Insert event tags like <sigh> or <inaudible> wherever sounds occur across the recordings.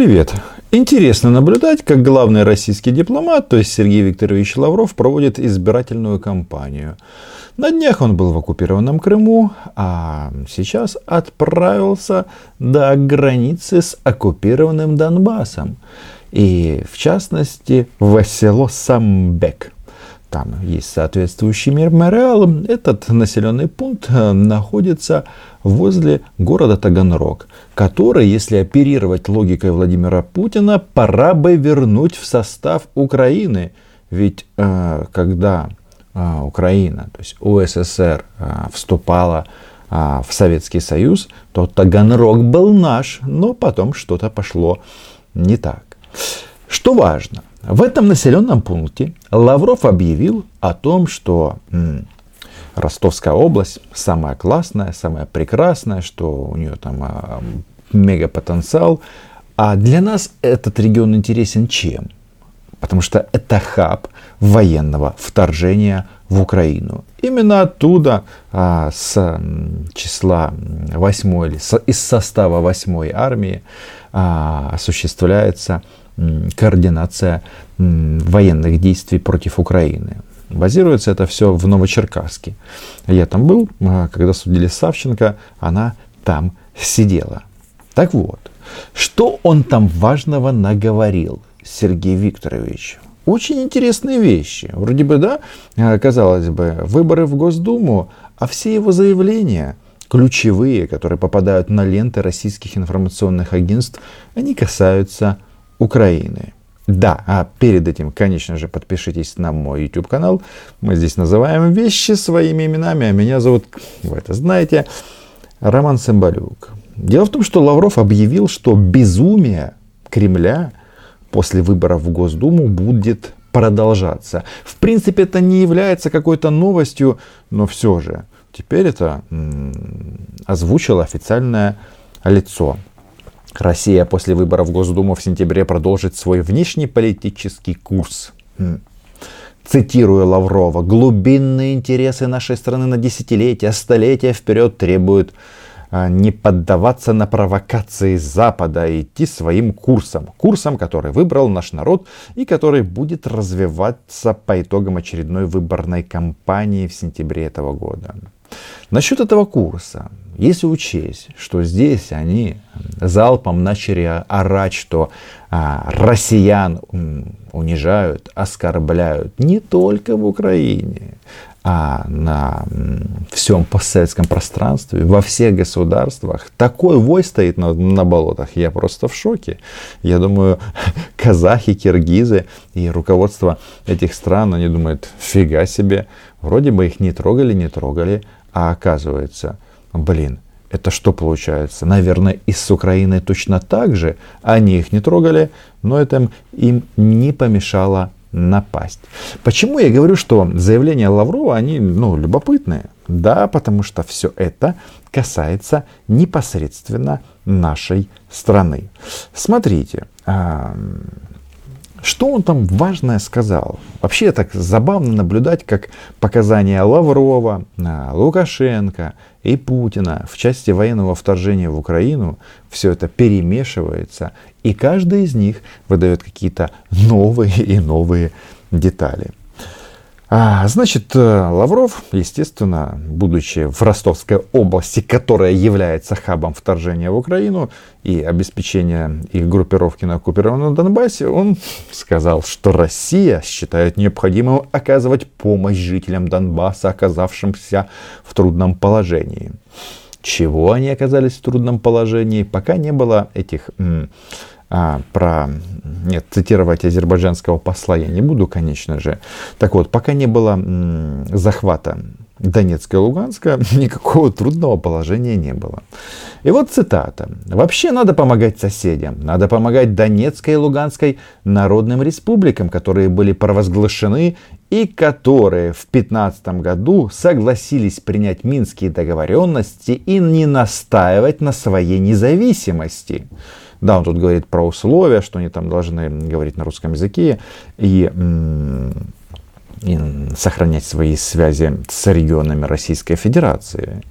Привет. Интересно наблюдать, как главный российский дипломат, то есть Сергей Викторович Лавров, проводит избирательную кампанию. На днях он был в оккупированном Крыму, а сейчас отправился до границы с оккупированным Донбассом. И в частности в село Самбек – там есть соответствующий мемориал. Этот населенный пункт э, находится возле города Таганрог, который, если оперировать логикой Владимира Путина, пора бы вернуть в состав Украины. Ведь э, когда э, Украина, то есть УССР, вступала в Советский Союз, то Таганрог был наш, но потом что-то пошло не так. Что важно, в этом населенном пункте Лавров объявил о том, что м, Ростовская область самая классная, самая прекрасная, что у нее там а, мега. А для нас этот регион интересен чем? Потому что это хаб военного вторжения в Украину. Именно оттуда, а, с числа 8 или с, из состава 8 армии а, осуществляется координация военных действий против Украины. Базируется это все в Новочеркасске. Я там был, а, когда судили Савченко, она там сидела. Так вот, что он там важного наговорил, Сергей Викторович? Очень интересные вещи. Вроде бы, да, а, казалось бы, выборы в Госдуму, а все его заявления, ключевые, которые попадают на ленты российских информационных агентств, они касаются Украины. Да, а перед этим, конечно же, подпишитесь на мой YouTube канал. Мы здесь называем вещи своими именами, а меня зовут, вы это знаете, Роман Цымбалюк. Дело в том, что Лавров объявил, что безумие Кремля после выборов в Госдуму будет продолжаться. В принципе, это не является какой-то новостью, но все же теперь это озвучило официальное лицо Россия после выборов в Госдуму в сентябре продолжит свой внешнеполитический курс. Цитирую Лаврова, глубинные интересы нашей страны на десятилетия, столетия вперед требуют не поддаваться на провокации Запада, а идти своим курсом. Курсом, который выбрал наш народ и который будет развиваться по итогам очередной выборной кампании в сентябре этого года. Насчет этого курса. Если учесть, что здесь они залпом начали орать, что а, россиян унижают, оскорбляют не только в Украине, а на всем постсоветском пространстве, во всех государствах. Такой вой стоит на, на болотах. Я просто в шоке. Я думаю, <laughs> казахи, киргизы и руководство этих стран, они думают, фига себе, вроде бы их не трогали, не трогали, а оказывается, блин, это что получается? Наверное, и с Украиной точно так же. Они их не трогали, но это им не помешало напасть. Почему я говорю, что заявления Лаврова, они ну, любопытные? Да, потому что все это касается непосредственно нашей страны. Смотрите, что он там важное сказал? Вообще так забавно наблюдать, как показания Лаврова, а, Лукашенко и Путина в части военного вторжения в Украину, все это перемешивается, и каждый из них выдает какие-то новые и новые детали. А, значит, э, Лавров, естественно, будучи в Ростовской области, которая является хабом вторжения в Украину и обеспечения их группировки на оккупированном Донбассе, он сказал, что Россия считает необходимым оказывать помощь жителям Донбасса, оказавшимся в трудном положении. Чего они оказались в трудном положении, пока не было этих а, про... Нет, цитировать азербайджанского посла я не буду, конечно же. Так вот, пока не было м, захвата Донецка и Луганска, <laughs> никакого трудного положения не было. И вот цитата. «Вообще надо помогать соседям. Надо помогать Донецкой и Луганской народным республикам, которые были провозглашены и которые в 2015 году согласились принять минские договоренности и не настаивать на своей независимости». Да, он тут говорит про условия, что они там должны говорить на русском языке и, и сохранять свои связи с регионами Российской Федерации.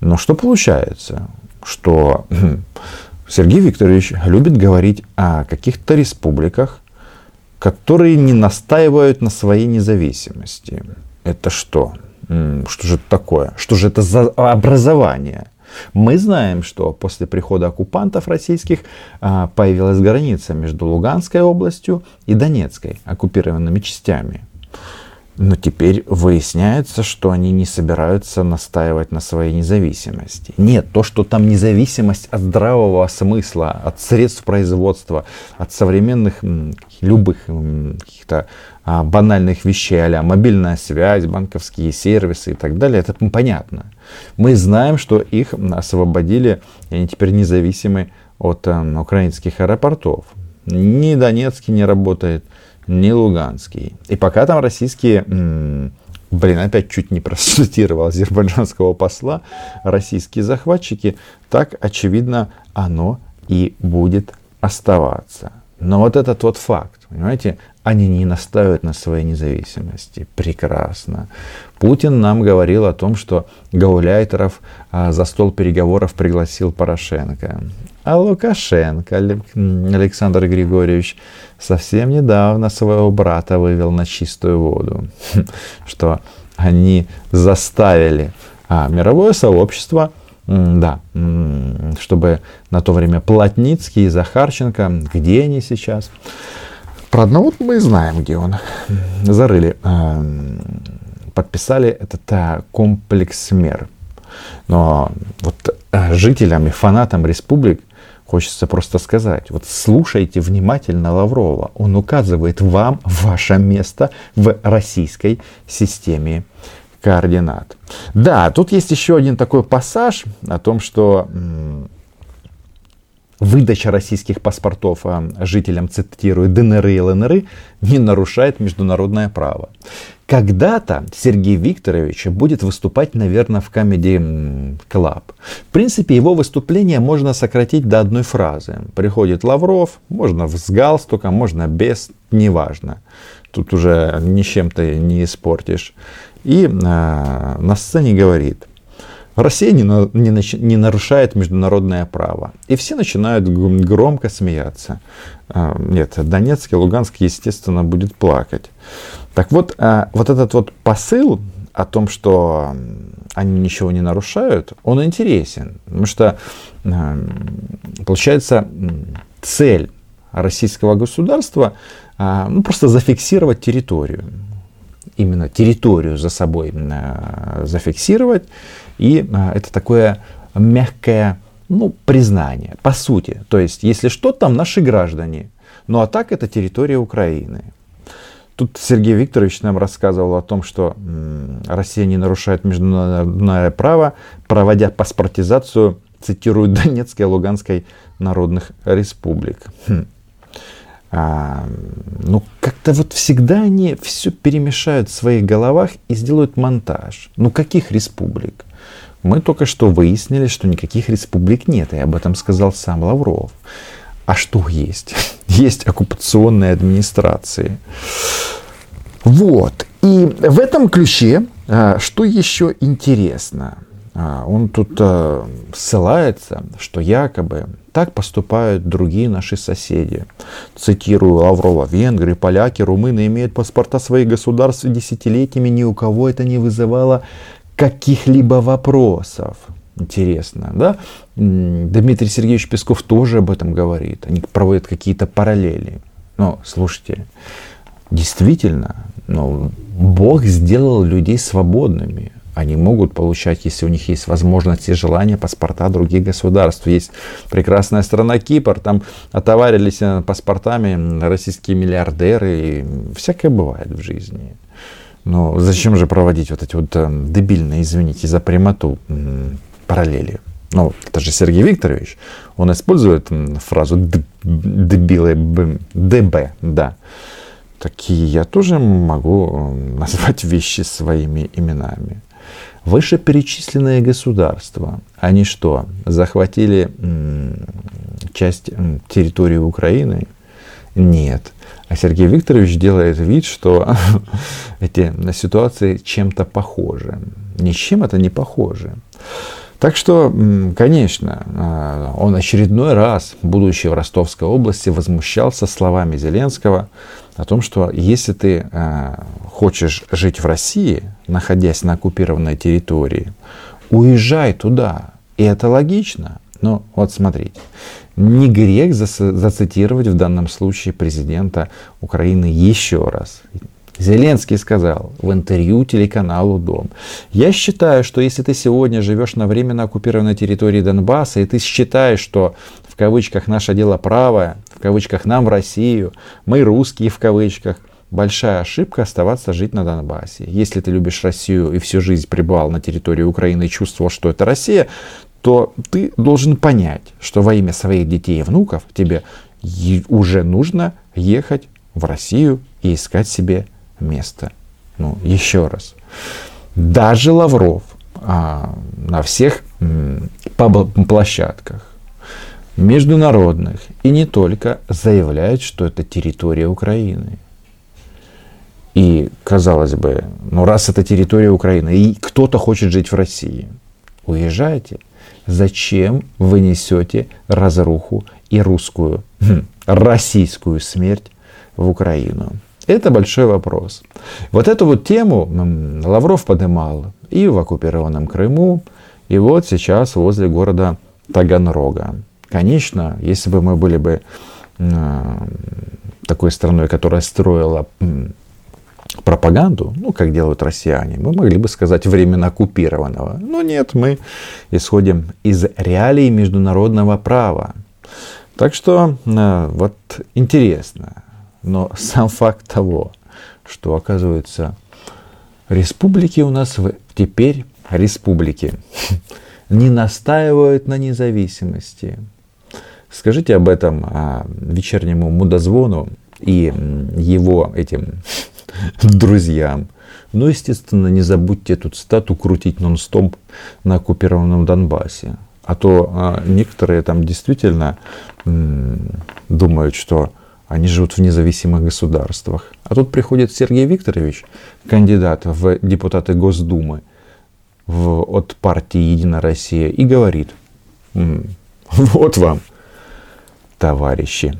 Но что получается? Что Сергей Викторович любит говорить о каких-то республиках, которые не настаивают на своей независимости. Это что? Что же это такое? Что же это за образование? Мы знаем, что после прихода оккупантов российских а, появилась граница между Луганской областью и Донецкой оккупированными частями. Но теперь выясняется, что они не собираются настаивать на своей независимости. Нет, то, что там независимость от здравого смысла, от средств производства, от современных любых каких-то а, банальных вещей, а мобильная связь, банковские сервисы и так далее, это понятно. Мы знаем, что их освободили, и они теперь независимы от э, украинских аэропортов. Ни Донецкий не работает, ни Луганский. И пока там российские, блин, опять чуть не <laughs> процитировал азербайджанского посла, российские захватчики, так очевидно оно и будет оставаться. Но вот этот вот факт, понимаете, они не настаивают на своей независимости. Прекрасно. Путин нам говорил о том, что гауляйтеров а, за стол переговоров пригласил Порошенко. А Лукашенко Александр Григорьевич совсем недавно своего брата вывел на чистую воду, <laughs> что они заставили а, мировое сообщество, да, чтобы на то время Плотницкий и Захарченко, где они сейчас? Про одного мы знаем, где он. Зарыли, а, подписали этот а, комплекс мер. Но вот жителям и фанатам республик Хочется просто сказать, вот слушайте внимательно Лаврова. Он указывает вам ваше место в российской системе координат. Да, тут есть еще один такой пассаж о том, что выдача российских паспортов а, жителям, цитирую, ДНР и ЛНР не нарушает международное право. Когда-то Сергей Викторович будет выступать, наверное, в Comedy Club. В принципе, его выступление можно сократить до одной фразы. Приходит Лавров, можно с галстуком, можно без, неважно. Тут уже ни чем ты не испортишь. И э, на сцене говорит, Россия не, не, не нарушает международное право. И все начинают громко смеяться. А, нет, Донецк и Луганск, естественно, будет плакать. Так вот, а, вот этот вот посыл о том, что они ничего не нарушают, он интересен. Потому что, получается, цель российского государства ну, просто зафиксировать территорию. Именно территорию за собой зафиксировать и а, это такое мягкое ну, признание, по сути. То есть, если что, там наши граждане. Ну а так это территория Украины. Тут Сергей Викторович нам рассказывал о том, что Россия не нарушает международное право, проводя паспортизацию, цитирую, Донецкой и Луганской народных республик. Хм. А, ну, как-то вот всегда они все перемешают в своих головах и сделают монтаж. Ну, каких республик? Мы только что выяснили, что никаких республик нет, и об этом сказал сам Лавров. А что есть? <laughs> Есть оккупационные администрации. Вот. И в этом ключе, а, что еще интересно, он тут а, ссылается, что якобы так поступают другие наши соседи. Цитирую Лаврова. Венгры, поляки, румыны имеют паспорта своих государств десятилетиями, ни у кого это не вызывало каких-либо вопросов. Интересно, да? Дмитрий Сергеевич Песков тоже об этом говорит. Они проводят какие-то параллели. Но, слушайте, действительно, ну, Бог сделал людей свободными. Они могут получать, если у них есть возможность и желание, паспорта других государств. Есть прекрасная страна Кипр, там отоварились паспортами российские миллиардеры, и всякое бывает в жизни. Но зачем же проводить вот эти вот э, дебильные, извините за прямоту, параллели? Ну, это же Сергей Викторович, он использует фразу дебилы, ДБ, да. Такие я тоже могу назвать вещи своими именами. Вышеперечисленные государства, они что, захватили часть территории Украины? Нет. А Сергей Викторович делает вид, что <laughs> эти ситуации чем-то похожи. Ничем это не похоже. Так что, конечно, а, он очередной раз, будучи в Ростовской области, возмущался словами Зеленского о том, что если ты а, хочешь жить в России, находясь на оккупированной территории, уезжай туда. И это логично. Но вот смотрите, не грех зацитировать в данном случае президента Украины еще раз. Зеленский сказал в интервью телеканалу «Дом». «Я считаю, что если ты сегодня живешь на временно оккупированной территории Донбасса, и ты считаешь, что кавычках наше дело правое, в кавычках нам в Россию, мы русские в кавычках, большая ошибка оставаться жить на Донбассе. Если ты любишь Россию и всю жизнь пребывал на территории Украины и чувствовал, что это Россия, то ты должен понять, что во имя своих детей и внуков тебе уже нужно ехать в Россию и искать себе место. Ну, еще раз. Даже Лавров а, на всех м, площадках международных и не только заявляет, что это территория Украины. И, казалось бы, ну раз это территория Украины, и кто-то хочет жить в России, уезжайте. Зачем вы несете разруху и русскую, хм, российскую смерть в Украину? Это большой вопрос. Вот эту вот тему Лавров поднимал и в оккупированном Крыму, и вот сейчас возле города Таганрога. Конечно, если бы мы были бы такой страной, которая строила пропаганду, ну, как делают россияне, мы могли бы сказать временно оккупированного. Но нет, мы исходим из реалий международного права. Так что э, вот интересно, но <laughs> сам факт того, что оказывается республики у нас теперь республики <laughs> не настаивают на независимости. Скажите об этом а, вечернему мудозвону и его этим <laughs> друзьям. Ну, естественно, не забудьте эту цитату крутить нон-стоп на оккупированном Донбассе. А то а, некоторые там действительно м- думают, что они живут в независимых государствах. А тут приходит Сергей Викторович, кандидат в депутаты Госдумы в, от партии «Единая Россия», и говорит, <laughs> вот вам, товарищи,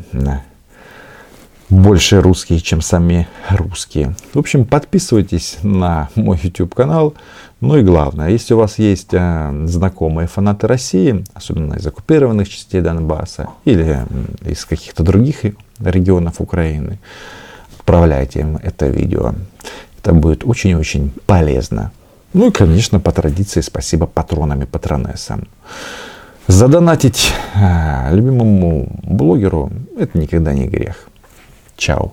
больше русские, чем сами русские. В общем, подписывайтесь на мой YouTube канал. Ну и главное, если у вас есть э, знакомые фанаты России, особенно из оккупированных частей Донбасса или из каких-то других регионов Украины, отправляйте им это видео. Это будет очень-очень полезно. Ну и, конечно, по традиции спасибо патронам и патронессам. Задонатить э, любимому блогеру – это никогда не грех. Чао.